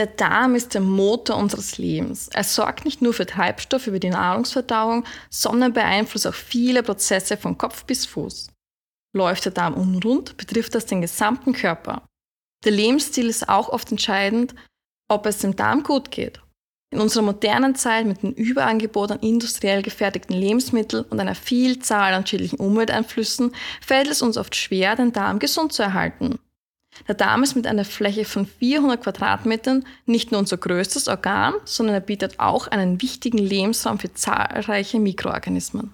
Der Darm ist der Motor unseres Lebens. Er sorgt nicht nur für Treibstoff über die Nahrungsverdauung, sondern beeinflusst auch viele Prozesse von Kopf bis Fuß. Läuft der Darm unrund, betrifft das den gesamten Körper. Der Lebensstil ist auch oft entscheidend, ob es dem Darm gut geht. In unserer modernen Zeit mit dem Überangebot an industriell gefertigten Lebensmitteln und einer Vielzahl an schädlichen Umwelteinflüssen fällt es uns oft schwer, den Darm gesund zu erhalten. Der Darm ist mit einer Fläche von 400 Quadratmetern nicht nur unser größtes Organ, sondern er bietet auch einen wichtigen Lebensraum für zahlreiche Mikroorganismen.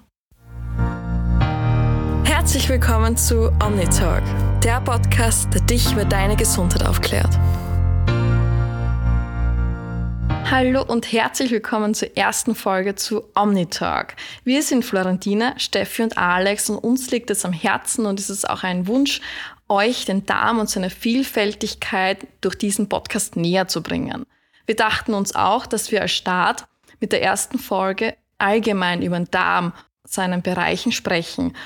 Herzlich willkommen zu OmniTalk, der Podcast, der dich über deine Gesundheit aufklärt. Hallo und herzlich willkommen zur ersten Folge zu OmniTalk. Wir sind Florentina, Steffi und Alex und uns liegt es am Herzen und es ist auch ein Wunsch, euch den Darm und seine Vielfältigkeit durch diesen Podcast näher zu bringen. Wir dachten uns auch, dass wir als Start mit der ersten Folge allgemein über den Darm, seinen Bereichen sprechen.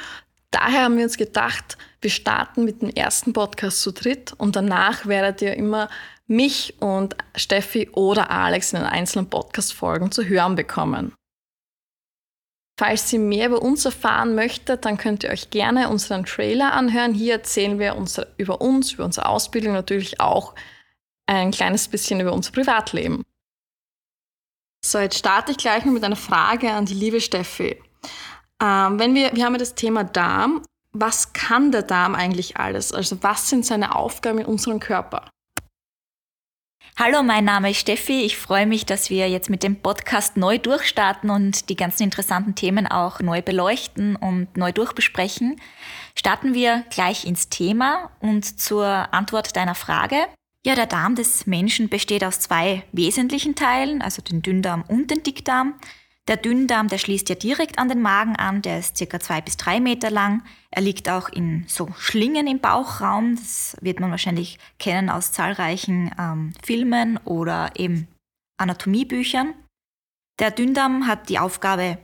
Daher haben wir uns gedacht, wir starten mit dem ersten Podcast zu dritt und danach werdet ihr immer mich und Steffi oder Alex in den einzelnen Podcast-Folgen zu hören bekommen. Falls ihr mehr über uns erfahren möchtet, dann könnt ihr euch gerne unseren Trailer anhören. Hier erzählen wir unsere, über uns, über unsere Ausbildung, natürlich auch ein kleines bisschen über unser Privatleben. So, jetzt starte ich gleich mal mit einer Frage an die liebe Steffi. Ähm, wenn wir, wir haben ja das Thema Darm. Was kann der Darm eigentlich alles? Also was sind seine Aufgaben in unserem Körper? Hallo, mein Name ist Steffi. Ich freue mich, dass wir jetzt mit dem Podcast neu durchstarten und die ganzen interessanten Themen auch neu beleuchten und neu durchbesprechen. Starten wir gleich ins Thema und zur Antwort deiner Frage. Ja, der Darm des Menschen besteht aus zwei wesentlichen Teilen, also den Dünndarm und den Dickdarm. Der Dünndarm, der schließt ja direkt an den Magen an, der ist circa zwei bis drei Meter lang. Er liegt auch in so Schlingen im Bauchraum. Das wird man wahrscheinlich kennen aus zahlreichen ähm, Filmen oder eben Anatomiebüchern. Der Dünndarm hat die Aufgabe,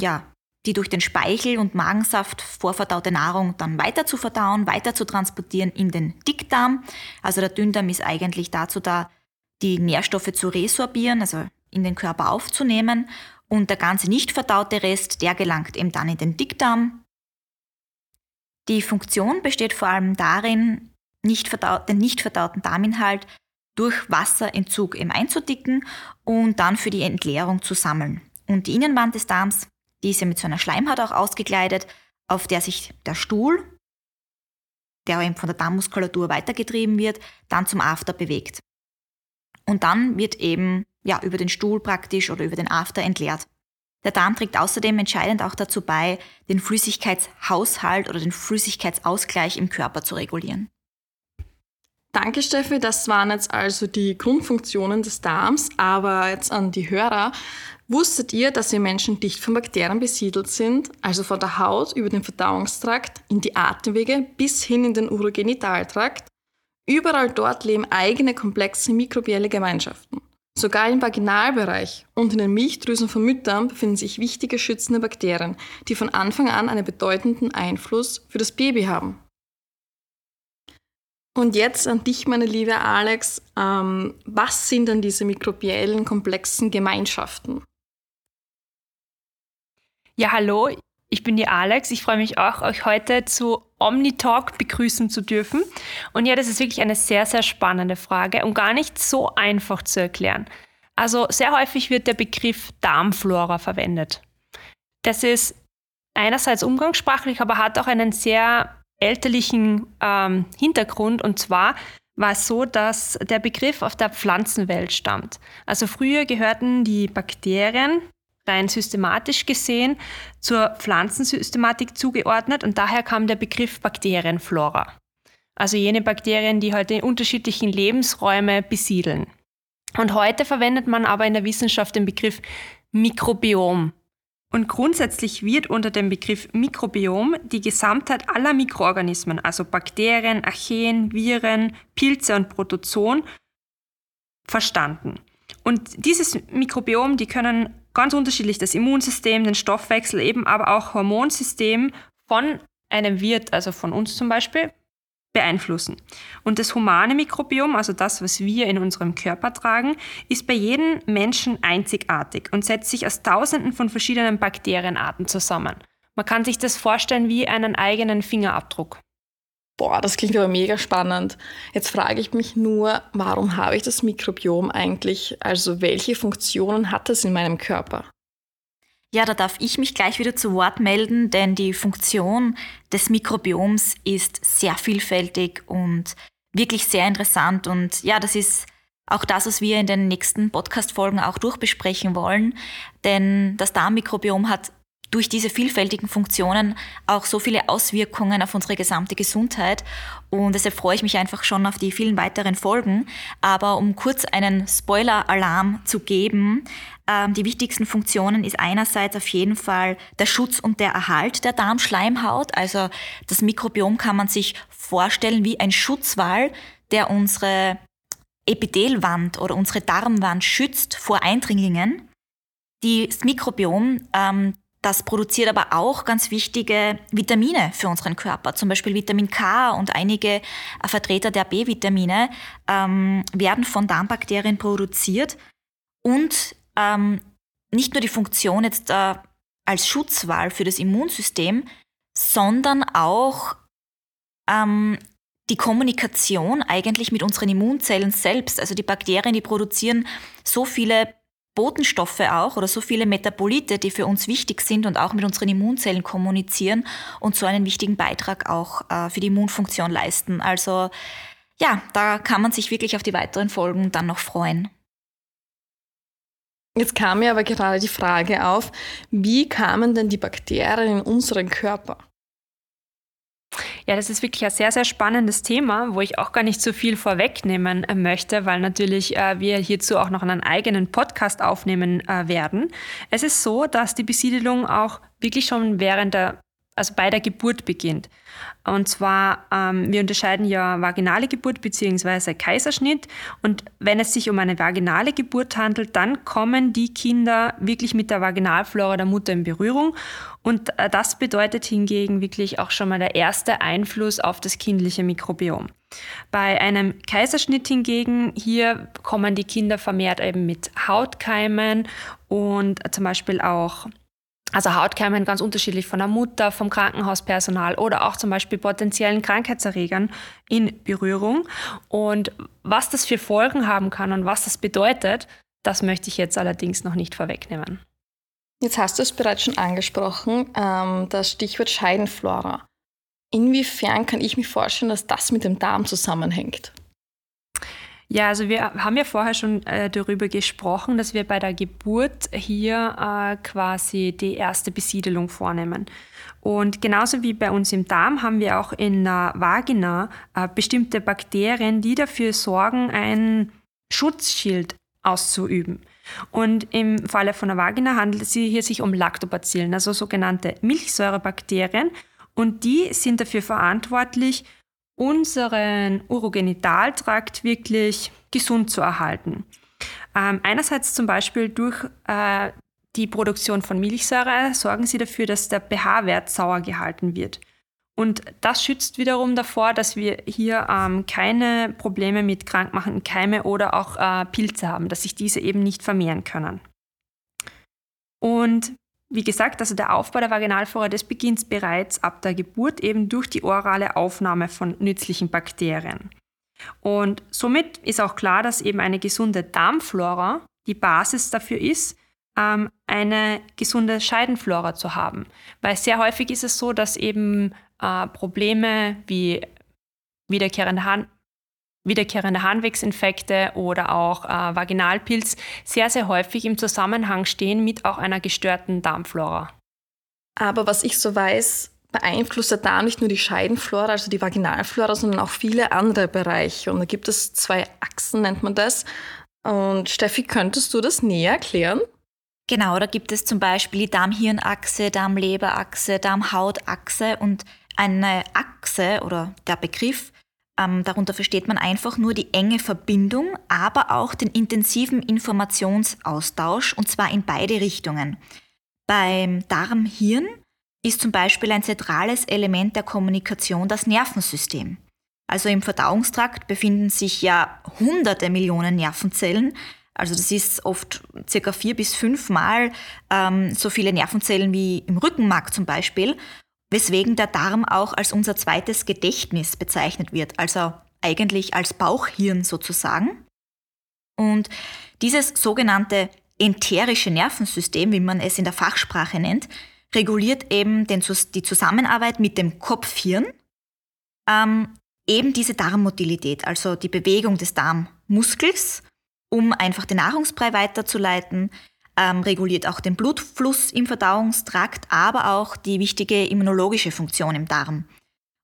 ja, die durch den Speichel und Magensaft vorverdaute Nahrung dann weiter zu verdauen, weiter zu transportieren in den Dickdarm. Also der Dünndarm ist eigentlich dazu da, die Nährstoffe zu resorbieren, also in den Körper aufzunehmen und der ganze nicht verdaute Rest, der gelangt eben dann in den Dickdarm. Die Funktion besteht vor allem darin, nicht verdaut, den nicht verdauten Darminhalt durch Wasserentzug eben einzudicken und dann für die Entleerung zu sammeln. Und die Innenwand des Darms, die ist ja mit so einer Schleimhaut auch ausgekleidet, auf der sich der Stuhl, der eben von der Darmmuskulatur weitergetrieben wird, dann zum After bewegt. Und dann wird eben ja, über den Stuhl praktisch oder über den After entleert. Der Darm trägt außerdem entscheidend auch dazu bei, den Flüssigkeitshaushalt oder den Flüssigkeitsausgleich im Körper zu regulieren. Danke, Steffi. Das waren jetzt also die Grundfunktionen des Darms. Aber jetzt an die Hörer. Wusstet ihr, dass wir Menschen dicht von Bakterien besiedelt sind? Also von der Haut über den Verdauungstrakt in die Atemwege bis hin in den Urogenitaltrakt? Überall dort leben eigene komplexe mikrobielle Gemeinschaften. Sogar im Vaginalbereich und in den Milchdrüsen von Müttern befinden sich wichtige schützende Bakterien, die von Anfang an einen bedeutenden Einfluss für das Baby haben. Und jetzt an dich, meine liebe Alex. Ähm, was sind denn diese mikrobiellen komplexen Gemeinschaften? Ja, hallo, ich bin die Alex. Ich freue mich auch, euch heute zu OmniTalk begrüßen zu dürfen. Und ja, das ist wirklich eine sehr, sehr spannende Frage und gar nicht so einfach zu erklären. Also sehr häufig wird der Begriff Darmflora verwendet. Das ist einerseits umgangssprachlich, aber hat auch einen sehr elterlichen ähm, Hintergrund. Und zwar war es so, dass der Begriff auf der Pflanzenwelt stammt. Also früher gehörten die Bakterien rein systematisch gesehen zur Pflanzensystematik zugeordnet und daher kam der Begriff Bakterienflora. Also jene Bakterien, die heute in unterschiedlichen Lebensräume besiedeln. Und heute verwendet man aber in der Wissenschaft den Begriff Mikrobiom. Und grundsätzlich wird unter dem Begriff Mikrobiom die Gesamtheit aller Mikroorganismen, also Bakterien, Archeen, Viren, Pilze und Protozoen, verstanden. Und dieses Mikrobiom, die können ganz unterschiedlich das Immunsystem, den Stoffwechsel, eben aber auch Hormonsystem von einem Wirt, also von uns zum Beispiel, beeinflussen. Und das humane Mikrobiom, also das, was wir in unserem Körper tragen, ist bei jedem Menschen einzigartig und setzt sich aus tausenden von verschiedenen Bakterienarten zusammen. Man kann sich das vorstellen wie einen eigenen Fingerabdruck. Boah, das klingt aber mega spannend. Jetzt frage ich mich nur, warum habe ich das Mikrobiom eigentlich? Also welche Funktionen hat es in meinem Körper? Ja, da darf ich mich gleich wieder zu Wort melden, denn die Funktion des Mikrobioms ist sehr vielfältig und wirklich sehr interessant. Und ja, das ist auch das, was wir in den nächsten Podcast-Folgen auch durchbesprechen wollen. Denn das Darmmikrobiom hat durch diese vielfältigen Funktionen auch so viele Auswirkungen auf unsere gesamte Gesundheit. Und deshalb freue ich mich einfach schon auf die vielen weiteren Folgen. Aber um kurz einen Spoiler-Alarm zu geben, ähm, die wichtigsten Funktionen ist einerseits auf jeden Fall der Schutz und der Erhalt der Darmschleimhaut. Also das Mikrobiom kann man sich vorstellen wie ein Schutzwall, der unsere Epithelwand oder unsere Darmwand schützt vor Eindringlingen. Das Mikrobiom ähm, das produziert aber auch ganz wichtige Vitamine für unseren Körper, zum Beispiel Vitamin K und einige äh, Vertreter der B-Vitamine ähm, werden von Darmbakterien produziert und ähm, nicht nur die Funktion jetzt äh, als Schutzwall für das Immunsystem, sondern auch ähm, die Kommunikation eigentlich mit unseren Immunzellen selbst. Also die Bakterien, die produzieren so viele Botenstoffe auch oder so viele Metabolite, die für uns wichtig sind und auch mit unseren Immunzellen kommunizieren und so einen wichtigen Beitrag auch äh, für die Immunfunktion leisten. Also ja, da kann man sich wirklich auf die weiteren Folgen dann noch freuen. Jetzt kam mir aber gerade die Frage auf, wie kamen denn die Bakterien in unseren Körper? Ja, das ist wirklich ein sehr, sehr spannendes Thema, wo ich auch gar nicht so viel vorwegnehmen äh, möchte, weil natürlich äh, wir hierzu auch noch einen eigenen Podcast aufnehmen äh, werden. Es ist so, dass die Besiedelung auch wirklich schon während der also bei der Geburt beginnt. Und zwar, ähm, wir unterscheiden ja vaginale Geburt bzw. Kaiserschnitt. Und wenn es sich um eine vaginale Geburt handelt, dann kommen die Kinder wirklich mit der Vaginalflora der Mutter in Berührung. Und äh, das bedeutet hingegen wirklich auch schon mal der erste Einfluss auf das kindliche Mikrobiom. Bei einem Kaiserschnitt hingegen, hier kommen die Kinder vermehrt eben mit Hautkeimen und zum Beispiel auch also Hautkeimen ganz unterschiedlich von der Mutter, vom Krankenhauspersonal oder auch zum Beispiel potenziellen Krankheitserregern in Berührung. Und was das für Folgen haben kann und was das bedeutet, das möchte ich jetzt allerdings noch nicht vorwegnehmen. Jetzt hast du es bereits schon angesprochen, ähm, das Stichwort Scheidenflora. Inwiefern kann ich mir vorstellen, dass das mit dem Darm zusammenhängt? Ja, also wir haben ja vorher schon äh, darüber gesprochen, dass wir bei der Geburt hier äh, quasi die erste Besiedelung vornehmen. Und genauso wie bei uns im Darm haben wir auch in der Vagina äh, bestimmte Bakterien, die dafür sorgen, ein Schutzschild auszuüben. Und im Falle von der Vagina handelt es sich hier sich um Lactobacillen, also sogenannte Milchsäurebakterien. Und die sind dafür verantwortlich, unseren Urogenitaltrakt wirklich gesund zu erhalten. Ähm, einerseits zum Beispiel durch äh, die Produktion von Milchsäure sorgen sie dafür, dass der pH-Wert sauer gehalten wird. Und das schützt wiederum davor, dass wir hier ähm, keine Probleme mit krankmachenden Keime oder auch äh, Pilze haben, dass sich diese eben nicht vermehren können. Und wie gesagt, also der Aufbau der Vaginalflora, das beginnt bereits ab der Geburt eben durch die orale Aufnahme von nützlichen Bakterien. Und somit ist auch klar, dass eben eine gesunde Darmflora die Basis dafür ist, ähm, eine gesunde Scheidenflora zu haben. Weil sehr häufig ist es so, dass eben äh, Probleme wie wiederkehrende wiederkehrende Harnwegsinfekte oder auch äh, Vaginalpilz sehr, sehr häufig im Zusammenhang stehen mit auch einer gestörten Darmflora. Aber was ich so weiß, beeinflusst der Darm nicht nur die Scheidenflora, also die Vaginalflora, sondern auch viele andere Bereiche. Und da gibt es zwei Achsen, nennt man das. Und Steffi, könntest du das näher erklären? Genau, da gibt es zum Beispiel die Darm-Hirn-Achse, Darm-Leber-Achse, Darm-Haut-Achse und eine Achse oder der Begriff ähm, darunter versteht man einfach nur die enge Verbindung, aber auch den intensiven Informationsaustausch und zwar in beide Richtungen. Beim Darm-Hirn ist zum Beispiel ein zentrales Element der Kommunikation das Nervensystem. Also im Verdauungstrakt befinden sich ja hunderte Millionen Nervenzellen. Also das ist oft circa vier bis fünfmal ähm, so viele Nervenzellen wie im Rückenmark zum Beispiel, weswegen der Darm auch als unser zweites Gedächtnis bezeichnet wird, also eigentlich als Bauchhirn sozusagen. Und dieses sogenannte enterische Nervensystem, wie man es in der Fachsprache nennt, reguliert eben den, die Zusammenarbeit mit dem Kopfhirn, ähm, eben diese Darmmotilität, also die Bewegung des Darmmuskels, um einfach den Nahrungsbrei weiterzuleiten, ähm, reguliert auch den Blutfluss im Verdauungstrakt, aber auch die wichtige immunologische Funktion im Darm.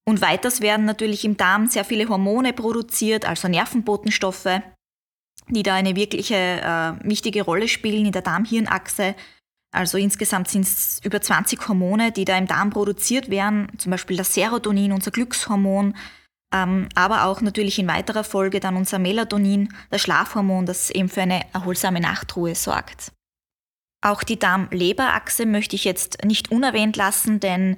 Und weiters werden natürlich im Darm sehr viele Hormone produziert, also Nervenbotenstoffe, die da eine wirkliche äh, wichtige Rolle spielen in der Darm-Hirn-Achse. Also insgesamt sind es über 20 Hormone, die da im Darm produziert werden, zum Beispiel das Serotonin, unser Glückshormon, ähm, aber auch natürlich in weiterer Folge dann unser Melatonin, das Schlafhormon, das eben für eine erholsame Nachtruhe sorgt. Auch die Darm-Leber-Achse möchte ich jetzt nicht unerwähnt lassen, denn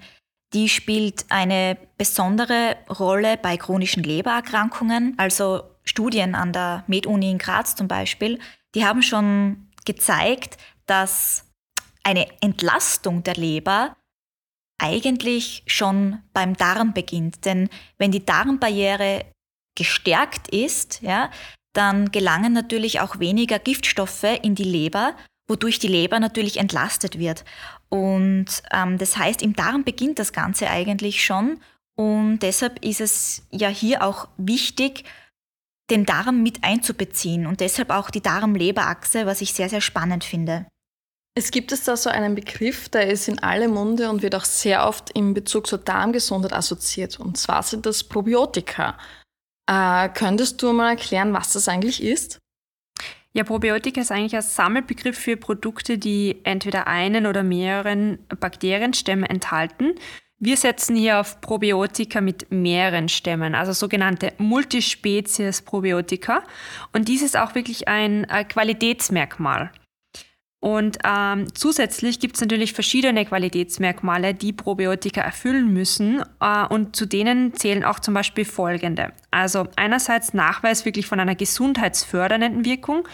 die spielt eine besondere Rolle bei chronischen Lebererkrankungen. Also Studien an der MedUni in Graz zum Beispiel, die haben schon gezeigt, dass eine Entlastung der Leber eigentlich schon beim Darm beginnt. Denn wenn die Darmbarriere gestärkt ist, ja, dann gelangen natürlich auch weniger Giftstoffe in die Leber, wodurch die Leber natürlich entlastet wird. Und ähm, das heißt, im Darm beginnt das Ganze eigentlich schon. Und deshalb ist es ja hier auch wichtig, den Darm mit einzubeziehen und deshalb auch die Darm-Leber-Achse, was ich sehr, sehr spannend finde. Es gibt es da so einen Begriff, der ist in alle Munde und wird auch sehr oft in Bezug zur Darmgesundheit assoziiert. Und zwar sind das Probiotika. Äh, könntest du mal erklären, was das eigentlich ist? Ja, Probiotika ist eigentlich ein Sammelbegriff für Produkte, die entweder einen oder mehreren Bakterienstämme enthalten. Wir setzen hier auf Probiotika mit mehreren Stämmen, also sogenannte Multispezies-Probiotika. Und dies ist auch wirklich ein Qualitätsmerkmal. Und ähm, zusätzlich gibt es natürlich verschiedene Qualitätsmerkmale, die Probiotika erfüllen müssen. Äh, und zu denen zählen auch zum Beispiel folgende. Also einerseits Nachweis wirklich von einer gesundheitsfördernden Wirkung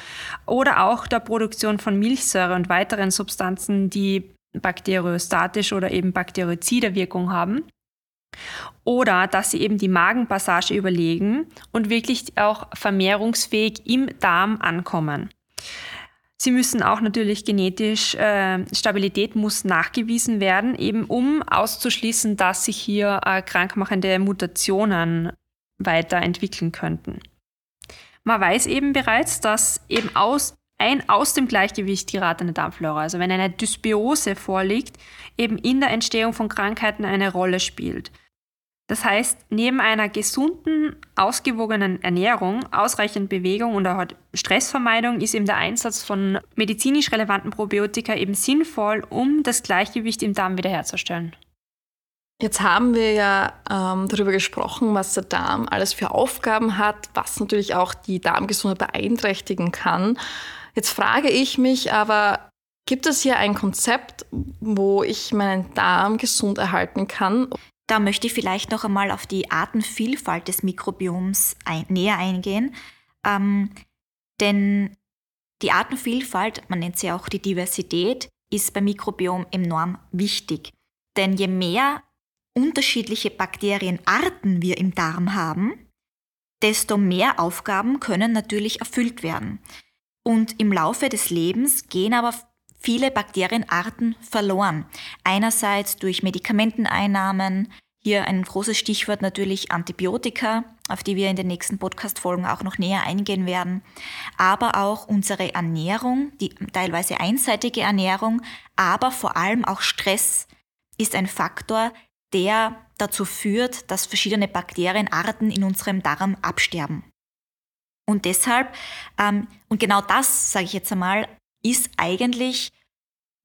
oder auch der Produktion von Milchsäure und weiteren Substanzen, die bakteriostatisch oder eben bakteriozide Wirkung haben. Oder dass sie eben die Magenpassage überlegen und wirklich auch vermehrungsfähig im Darm ankommen. Sie müssen auch natürlich genetisch, äh, Stabilität muss nachgewiesen werden, eben um auszuschließen, dass sich hier äh, krankmachende Mutationen weiterentwickeln könnten. Man weiß eben bereits, dass eben aus, ein aus dem Gleichgewicht geratene Darmflora, also wenn eine Dysbiose vorliegt, eben in der Entstehung von Krankheiten eine Rolle spielt. Das heißt, neben einer gesunden, ausgewogenen Ernährung, ausreichend Bewegung und auch Stressvermeidung ist eben der Einsatz von medizinisch relevanten Probiotika eben sinnvoll, um das Gleichgewicht im Darm wiederherzustellen. Jetzt haben wir ja ähm, darüber gesprochen, was der Darm alles für Aufgaben hat, was natürlich auch die Darmgesundheit beeinträchtigen kann. Jetzt frage ich mich aber, gibt es hier ein Konzept, wo ich meinen Darm gesund erhalten kann? Da möchte ich vielleicht noch einmal auf die Artenvielfalt des Mikrobioms ein, näher eingehen. Ähm, denn die Artenvielfalt, man nennt sie auch die Diversität, ist beim Mikrobiom enorm wichtig. Denn je mehr unterschiedliche Bakterienarten wir im Darm haben, desto mehr Aufgaben können natürlich erfüllt werden. Und im Laufe des Lebens gehen aber viele Bakterienarten verloren. Einerseits durch Medikamenteneinnahmen, hier ein großes Stichwort natürlich Antibiotika, auf die wir in den nächsten Podcast-Folgen auch noch näher eingehen werden, aber auch unsere Ernährung, die teilweise einseitige Ernährung, aber vor allem auch Stress ist ein Faktor, der dazu führt, dass verschiedene Bakterienarten in unserem Darm absterben. Und deshalb, ähm, und genau das, sage ich jetzt einmal, ist eigentlich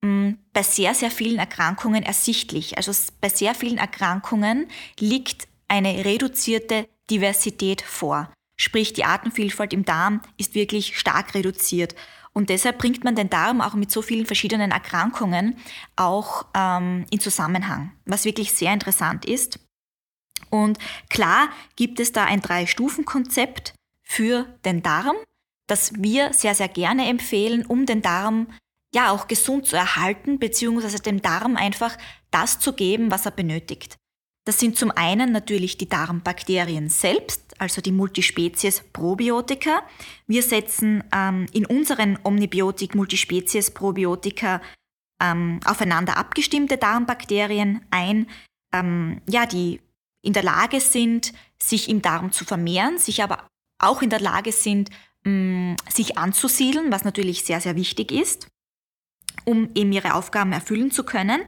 mh, hm, bei sehr, sehr vielen Erkrankungen ersichtlich. Also bei sehr vielen Erkrankungen liegt eine reduzierte Diversität vor. Sprich, die Artenvielfalt im Darm ist wirklich stark reduziert. Und deshalb bringt man den Darm auch mit so vielen verschiedenen Erkrankungen auch ähm, in Zusammenhang, was wirklich sehr interessant ist. Und klar gibt es da ein Drei-Stufen-Konzept für den Darm, das wir sehr, sehr gerne empfehlen, um den Darm ja auch gesund zu erhalten, beziehungsweise dem Darm einfach das zu geben, was er benötigt. Das sind zum einen natürlich die Darmbakterien selbst, also die Multispezies Probiotika. Wir setzen ähm, in unseren Omnibiotik Multispezies Probiotika ähm, aufeinander abgestimmte Darmbakterien ein, ähm, ja, die in der Lage sind, sich im Darm zu vermehren, sich aber auch in der Lage sind, sich anzusiedeln, was natürlich sehr, sehr wichtig ist, um eben ihre Aufgaben erfüllen zu können.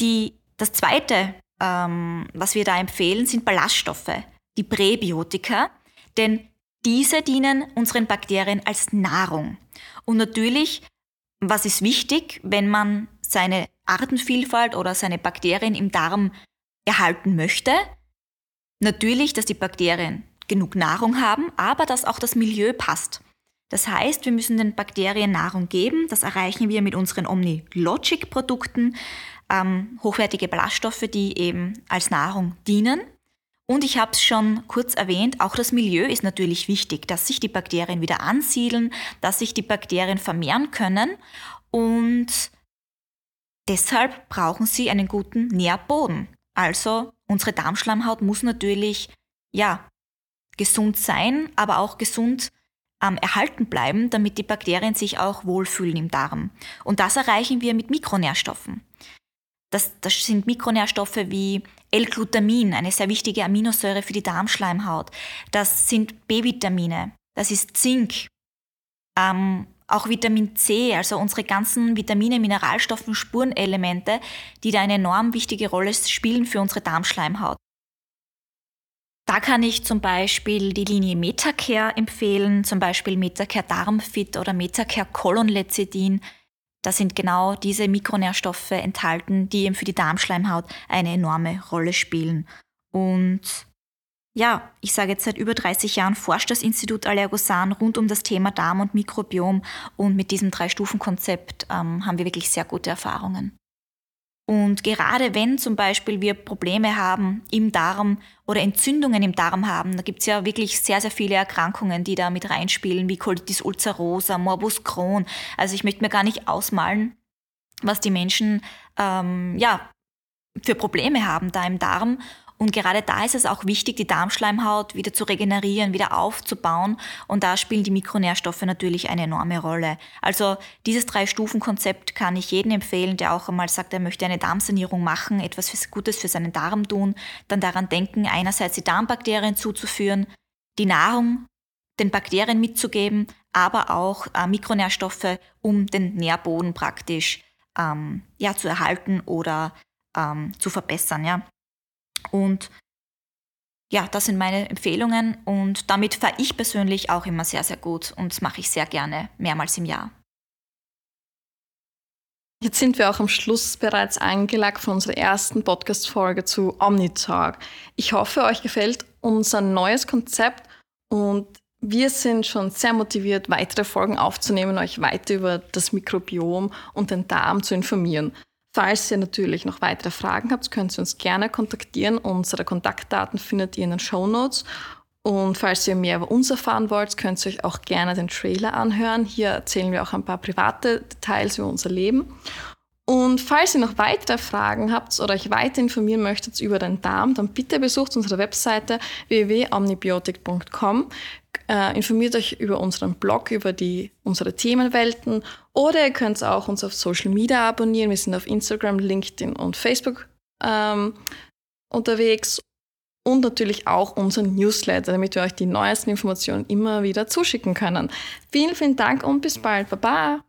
Die, das zweite ähm, was wir da empfehlen, sind Ballaststoffe, die Präbiotika, denn diese dienen unseren Bakterien als Nahrung. Und natürlich, was ist wichtig, wenn man seine Artenvielfalt oder seine Bakterien im Darm erhalten möchte? Natürlich, dass die Bakterien genug Nahrung haben, aber dass auch das Milieu passt. Das heißt, wir müssen den Bakterien Nahrung geben. Das erreichen wir mit unseren Omni-Logic-Produkten ähm, hochwertige Ballaststoffe, die eben als Nahrung dienen. Und ich habe es schon kurz erwähnt, auch das Milieu ist natürlich wichtig, dass sich die Bakterien wieder ansiedeln, dass sich die Bakterien vermehren können und deshalb brauchen sie einen guten Nährboden. Also unsere Darmschleimhaut muss natürlich ja gesund sein, aber auch gesund ähm, erhalten bleiben, damit die Bakterien sich auch wohlfühlen im Darm. Und das erreichen wir mit Mikronährstoffen. Das, das sind Mikronährstoffe wie L-Glutamin, eine sehr wichtige Aminosäure für die Darmschleimhaut. Das sind B-Vitamine, das ist Zink, ähm, auch Vitamin C, also unsere ganzen Vitamine, Mineralstoffe, Spurenelemente, die da eine enorm wichtige Rolle spielen für unsere Darmschleimhaut. Da kann ich zum Beispiel die Linie Metacare empfehlen, zum Beispiel Metacare Darmfit oder Metacare Colonlecithin. Da sind genau diese Mikronährstoffe enthalten, die eben für die Darmschleimhaut eine enorme Rolle spielen. Und ja, ich sage jetzt seit über 30 Jahren forscht das Institut Allergosan rund um das Thema Darm und Mikrobiom und mit diesem Drei-Stufen-Konzept ähm, haben wir wirklich sehr gute Erfahrungen. Und gerade wenn zum Beispiel wir Probleme haben im Darm oder Entzündungen im Darm haben, da gibt es ja wirklich sehr, sehr viele Erkrankungen, die da mit reinspielen, wie Colitis ulcerosa, Morbus Crohn. Also ich möchte mir gar nicht ausmalen, was die Menschen ähm, ja, für Probleme haben da im Darm. Und gerade da ist es auch wichtig, die Darmschleimhaut wieder zu regenerieren, wieder aufzubauen. Und da spielen die Mikronährstoffe natürlich eine enorme Rolle. Also dieses Drei-Stufen-Konzept kann ich jedem empfehlen, der auch einmal sagt, er möchte eine Darmsanierung machen, etwas Gutes für seinen Darm tun, dann daran denken, einerseits die Darmbakterien zuzuführen, die Nahrung den Bakterien mitzugeben, aber auch äh, Mikronährstoffe, um den Nährboden praktisch ähm, ja, zu erhalten oder ähm, zu verbessern. Ja. Und ja, das sind meine Empfehlungen und damit fahre ich persönlich auch immer sehr, sehr gut und das mache ich sehr gerne, mehrmals im Jahr. Jetzt sind wir auch am Schluss bereits eingelagert von unserer ersten Podcast-Folge zu Omnitalk. Ich hoffe, euch gefällt unser neues Konzept und wir sind schon sehr motiviert, weitere Folgen aufzunehmen, euch weiter über das Mikrobiom und den Darm zu informieren. Falls ihr natürlich noch weitere Fragen habt, könnt ihr uns gerne kontaktieren. Unsere Kontaktdaten findet ihr in den Show Notes. Und falls ihr mehr über uns erfahren wollt, könnt ihr euch auch gerne den Trailer anhören. Hier erzählen wir auch ein paar private Details über unser Leben. Und falls ihr noch weitere Fragen habt oder euch weiter informieren möchtet über den Darm, dann bitte besucht unsere Webseite www.omnibiotik.com. Äh, informiert euch über unseren Blog, über die, unsere Themenwelten oder ihr könnt auch uns auf Social Media abonnieren. Wir sind auf Instagram, LinkedIn und Facebook ähm, unterwegs und natürlich auch unseren Newsletter, damit wir euch die neuesten Informationen immer wieder zuschicken können. Vielen, vielen Dank und bis bald. Baba!